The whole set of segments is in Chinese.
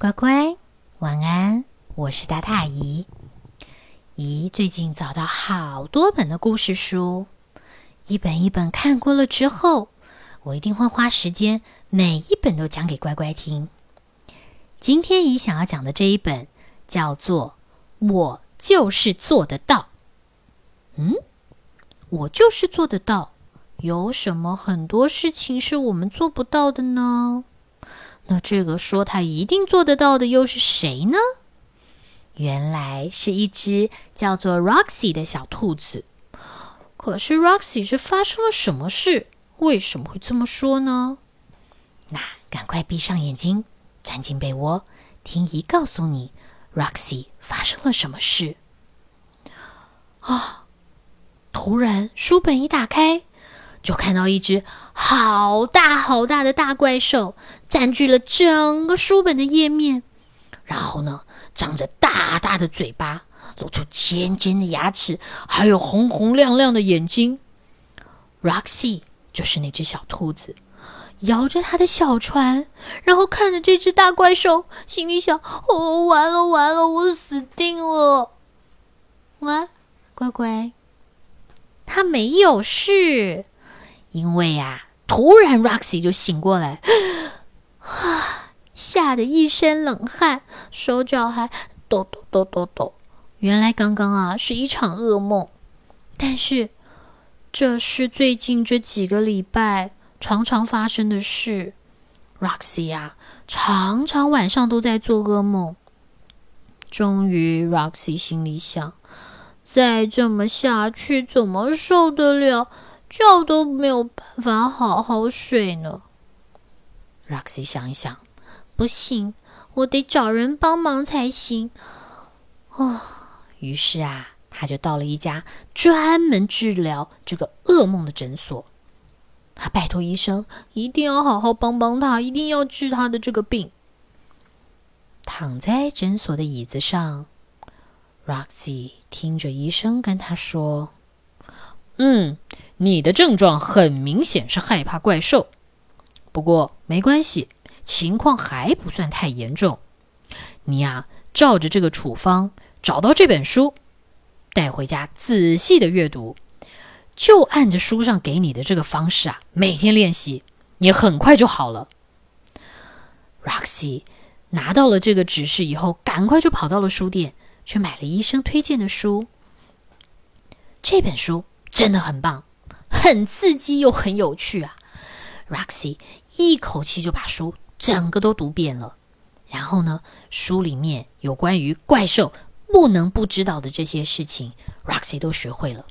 乖乖，晚安！我是大大姨。姨最近找到好多本的故事书，一本一本看过了之后，我一定会花时间每一本都讲给乖乖听。今天姨想要讲的这一本叫做《我就是做得到》。嗯，我就是做得到。有什么很多事情是我们做不到的呢？那这个说他一定做得到的又是谁呢？原来是一只叫做 Roxy 的小兔子。可是 Roxy 是发生了什么事？为什么会这么说呢？那赶快闭上眼睛，钻进被窝，听姨告诉你，Roxy 发生了什么事。啊！突然书本一打开。就看到一只好大好大的大怪兽占据了整个书本的页面，然后呢，张着大大的嘴巴，露出尖尖的牙齿，还有红红亮亮的眼睛。Roxy 就是那只小兔子，摇着它的小船，然后看着这只大怪兽，心里想：哦，完了完了，我死定了！喂，乖乖，它没有事。因为呀，突然 Roxy 就醒过来，啊，吓得一身冷汗，手脚还抖抖抖抖抖。原来刚刚啊是一场噩梦，但是这是最近这几个礼拜常常发生的事。Roxy 呀，常常晚上都在做噩梦。终于，Roxy 心里想：再这么下去，怎么受得了？觉都没有办法好好睡呢。Roxy 想一想，不行，我得找人帮忙才行。哦，于是啊，他就到了一家专门治疗这个噩梦的诊所。他拜托医生一定要好好帮帮他，一定要治他的这个病。躺在诊所的椅子上，Roxy 听着医生跟他说：“嗯。”你的症状很明显是害怕怪兽，不过没关系，情况还不算太严重。你呀，照着这个处方，找到这本书，带回家仔细的阅读，就按着书上给你的这个方式啊，每天练习，你很快就好了。Roxy 拿到了这个指示以后，赶快就跑到了书店，去买了医生推荐的书。这本书真的很棒。很刺激又很有趣啊！Roxy 一口气就把书整个都读遍了。然后呢，书里面有关于怪兽不能不知道的这些事情，Roxy 都学会了，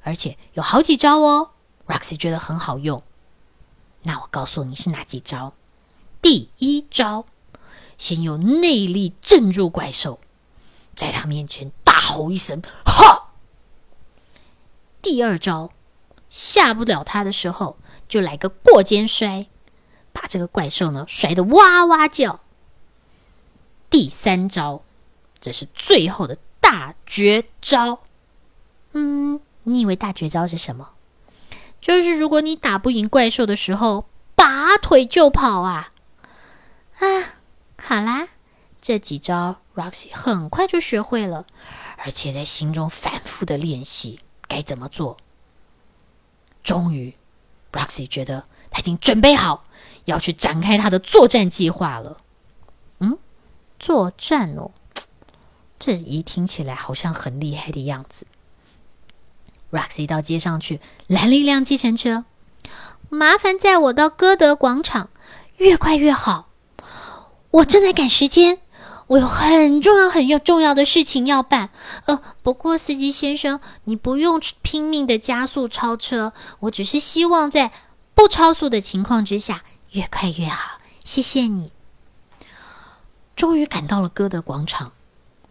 而且有好几招哦。Roxy 觉得很好用。那我告诉你是哪几招？第一招，先用内力镇住怪兽，在他面前大吼一声“哈”。第二招。吓不了他的时候，就来个过肩摔，把这个怪兽呢摔得哇哇叫。第三招，这是最后的大绝招。嗯，你以为大绝招是什么？就是如果你打不赢怪兽的时候，拔腿就跑啊！啊，好啦，这几招 Roxy 很快就学会了，而且在心中反复的练习该怎么做。终于，Roxy 觉得他已经准备好要去展开他的作战计划了。嗯，作战哦，这一听起来好像很厉害的样子。Roxy 到街上去拦了一辆计程车，麻烦载我到歌德广场，越快越好。我正在赶时间。我有很重要、很有重要的事情要办。呃，不过司机先生，你不用拼命的加速超车，我只是希望在不超速的情况之下，越快越好。谢谢你。终于赶到了歌德广场。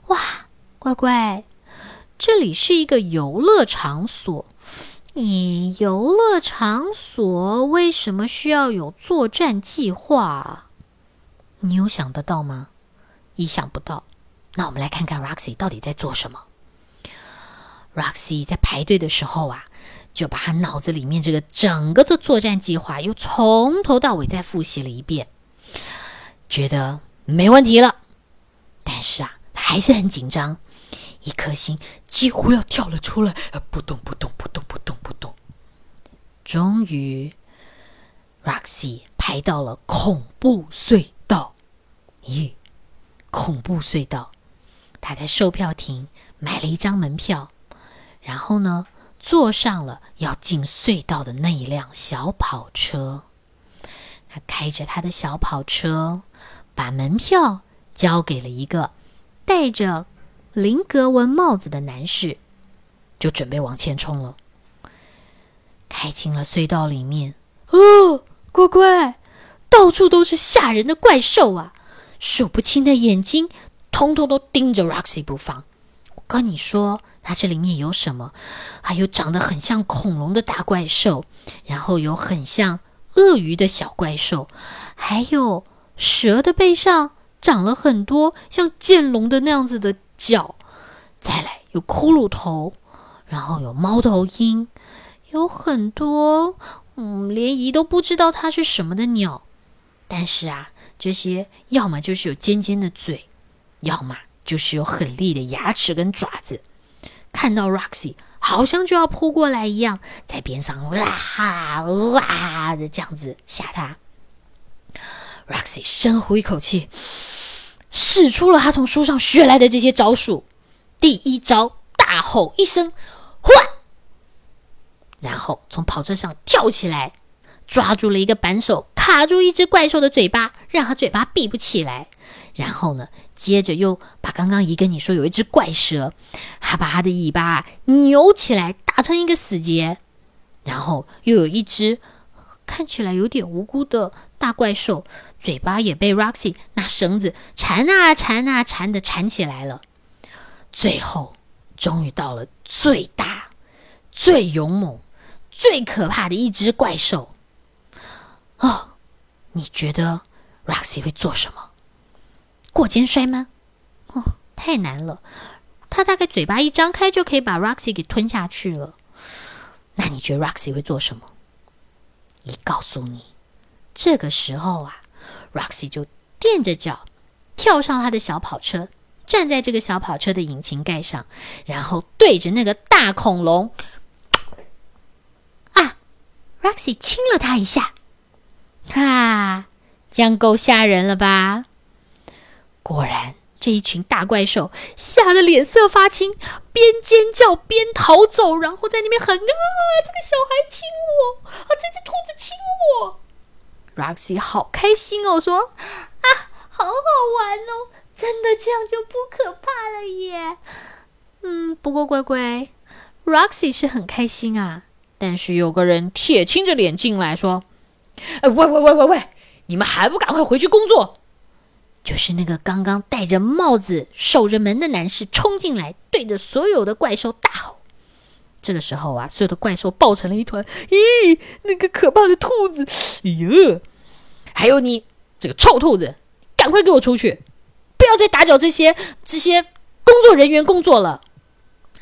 哇，乖乖，这里是一个游乐场所。咦，游乐场所为什么需要有作战计划？你有想得到吗？意想不到，那我们来看看 Roxy 到底在做什么。Roxy 在排队的时候啊，就把他脑子里面这个整个的作战计划又从头到尾再复习了一遍，觉得没问题了。但是啊，他还是很紧张，一颗心几乎要跳了出来，扑通扑通扑通扑通扑通。终于，Roxy 排到了恐怖隧道。咦，恐怖隧道！他在售票亭买了一张门票，然后呢，坐上了要进隧道的那一辆小跑车。他开着他的小跑车，把门票交给了一个戴着菱格纹帽子的男士，就准备往前冲了。开进了隧道里面，哦，乖乖，到处都是吓人的怪兽啊！数不清的眼睛，通通都盯着 Roxy 不放。我跟你说，它这里面有什么？还有长得很像恐龙的大怪兽，然后有很像鳄鱼的小怪兽，还有蛇的背上长了很多像剑龙的那样子的角。再来有骷髅头，然后有猫头鹰，有很多嗯，连姨都不知道它是什么的鸟。但是啊。这些要么就是有尖尖的嘴，要么就是有很利的牙齿跟爪子。看到 Roxy 好像就要扑过来一样，在边上哇哇的这样子吓他。Roxy 深呼一口气，使出了他从书上学来的这些招数。第一招，大吼一声“换”，然后从跑车上跳起来。抓住了一个扳手，卡住一只怪兽的嘴巴，让他嘴巴闭不起来。然后呢，接着又把刚刚姨跟你说有一只怪蛇，还把它的尾巴扭起来，打成一个死结。然后又有一只看起来有点无辜的大怪兽，嘴巴也被 Roxy 拿绳子缠啊缠啊缠的缠起来了。最后，终于到了最大、最勇猛、最可怕的一只怪兽。哦，你觉得 Roxy 会做什么？过肩摔吗？哦，太难了。他大概嘴巴一张开就可以把 Roxy 给吞下去了。那你觉得 Roxy 会做什么？一告诉你，这个时候啊，Roxy 就垫着脚跳上他的小跑车，站在这个小跑车的引擎盖上，然后对着那个大恐龙啊，Roxy 亲了他一下。哈，这样够吓人了吧？果然，这一群大怪兽吓得脸色发青，边尖叫边逃走，然后在那边喊：“啊，这个小孩亲我！啊，这只兔子亲我！”Roxy 好开心哦，说：“啊，好好玩哦，真的这样就不可怕了耶。”嗯，不过乖乖，Roxy 是很开心啊，但是有个人铁青着脸进来说。哎，喂喂喂喂喂！你们还不赶快回去工作？就是那个刚刚戴着帽子守着门的男士冲进来，对着所有的怪兽大吼。这个时候啊，所有的怪兽抱成了一团。咦，那个可怕的兔子！哎呦，还有你这个臭兔子，赶快给我出去！不要再打搅这些这些工作人员工作了。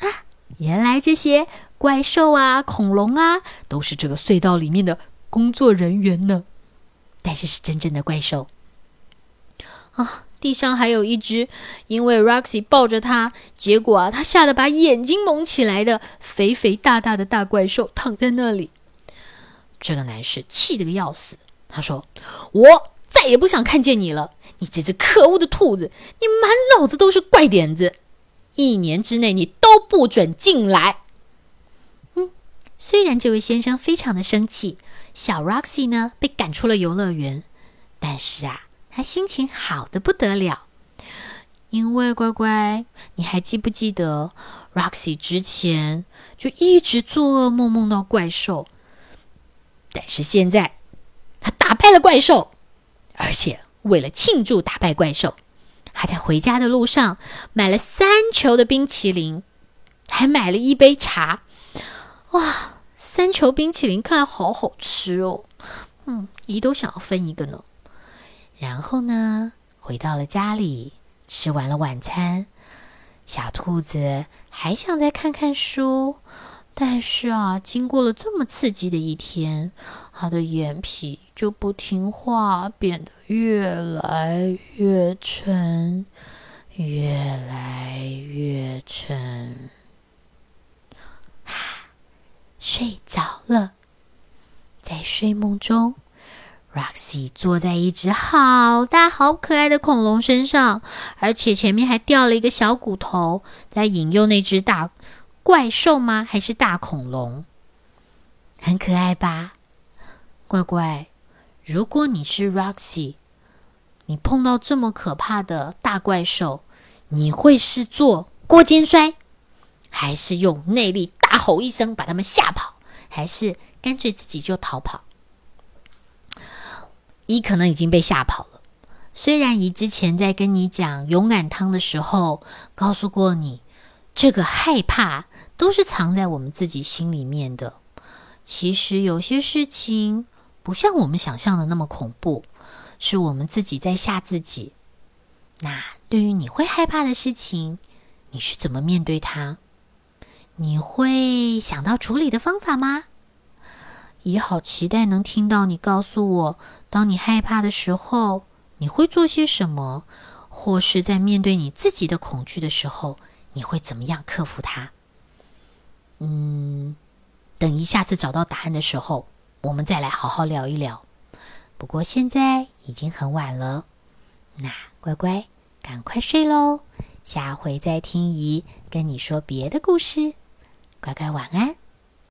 啊，原来这些怪兽啊、恐龙啊，都是这个隧道里面的。工作人员呢？但是是真正的怪兽啊！地上还有一只因为 Roxy 抱着它，结果啊，它吓得把眼睛蒙起来的肥肥大大的大怪兽躺在那里。这个男士气得个要死，他说：“我再也不想看见你了！你这只可恶的兔子，你满脑子都是怪点子！一年之内你都不准进来。”嗯，虽然这位先生非常的生气。小 Roxy 呢被赶出了游乐园，但是啊，他心情好的不得了，因为乖乖，你还记不记得 Roxy 之前就一直做噩梦，梦到怪兽，但是现在他打败了怪兽，而且为了庆祝打败怪兽，还在回家的路上买了三球的冰淇淋，还买了一杯茶，哇！三球冰淇淋看来好好吃哦，嗯，姨都想要分一个呢。然后呢，回到了家里，吃完了晚餐，小兔子还想再看看书，但是啊，经过了这么刺激的一天，它的眼皮就不听话，变得越来越沉，越来越沉。睡着了，在睡梦中，Roxy 坐在一只好大好可爱的恐龙身上，而且前面还掉了一个小骨头，在引诱那只大。怪兽吗？还是大恐龙？很可爱吧，乖乖。如果你是 Roxy，你碰到这么可怕的大怪兽，你会是做过肩摔，还是用内力大吼一声把他们吓跑，还是干脆自己就逃跑？一可能已经被吓跑了。虽然姨之前在跟你讲勇敢汤的时候，告诉过你这个害怕。都是藏在我们自己心里面的。其实有些事情不像我们想象的那么恐怖，是我们自己在吓自己。那对于你会害怕的事情，你是怎么面对它？你会想到处理的方法吗？也好期待能听到你告诉我，当你害怕的时候，你会做些什么，或是在面对你自己的恐惧的时候，你会怎么样克服它？嗯，等一下次找到答案的时候，我们再来好好聊一聊。不过现在已经很晚了，那乖乖赶快睡喽，下回再听姨跟你说别的故事。乖乖晚安。